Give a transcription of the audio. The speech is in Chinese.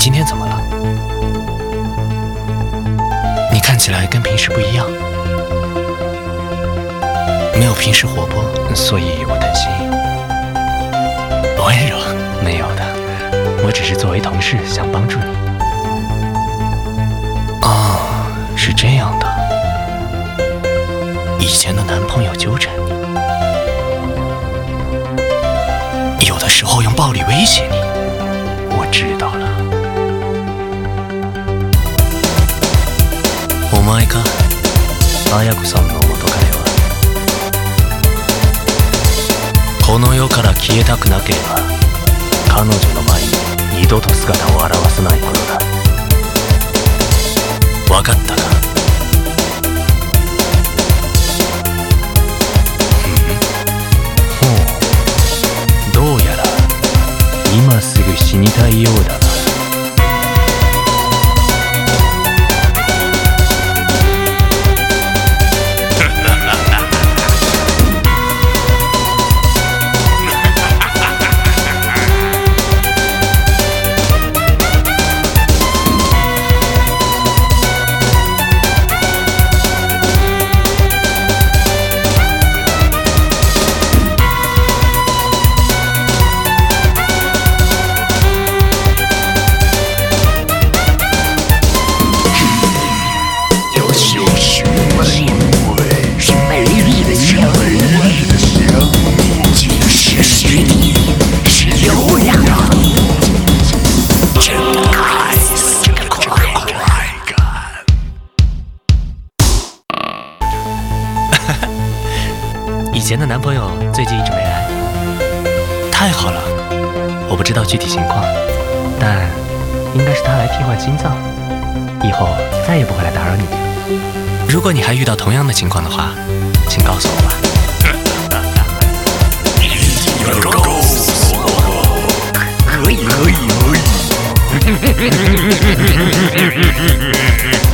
你今天怎么了？你看起来跟平时不一样，没有平时活泼，所以我担心。温柔？没有的，我只是作为同事想帮助你。啊，是这样的，以前的男朋友纠缠你，有的时候用暴力威胁你。我知道了。前か綾子さんの元彼はこの世から消えたくなければ彼女の前に二度と姿を現さないことだ分かったかうんほうどうやら今すぐ死にたいようだな以前的男朋友最近一直没来，太好了。我不知道具体情况，但应该是他来替换心脏，以后再也不会来打扰你。如果你还遇到同样的情况的话，请告诉我吧。可以可以可以。